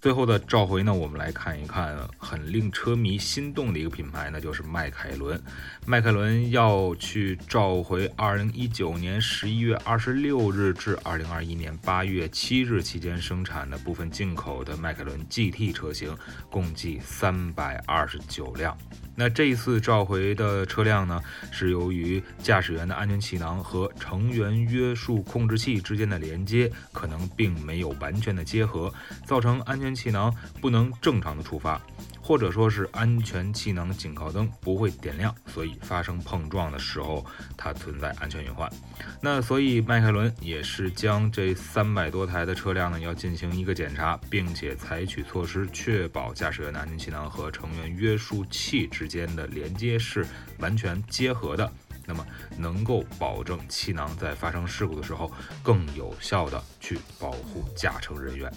最后的召回呢，我们来看一看很令车迷心动的一个品牌，那就是迈凯伦。迈凯伦要去召回2019年11月26日至2021年8月7日期间生产的部分进口的迈凯伦 GT 车型，共计329辆。那这一次召回的车辆呢，是由于驾驶员的安全气囊和成员约束控制器之间的连接可能并没有完全的结合，造成安全气囊不能正常的触发。或者说是安全气囊警告灯不会点亮，所以发生碰撞的时候，它存在安全隐患。那所以迈凯伦也是将这三百多台的车辆呢，要进行一个检查，并且采取措施，确保驾驶员的安全气囊和成员约束器之间的连接是完全结合的，那么能够保证气囊在发生事故的时候更有效的去保护驾乘人员。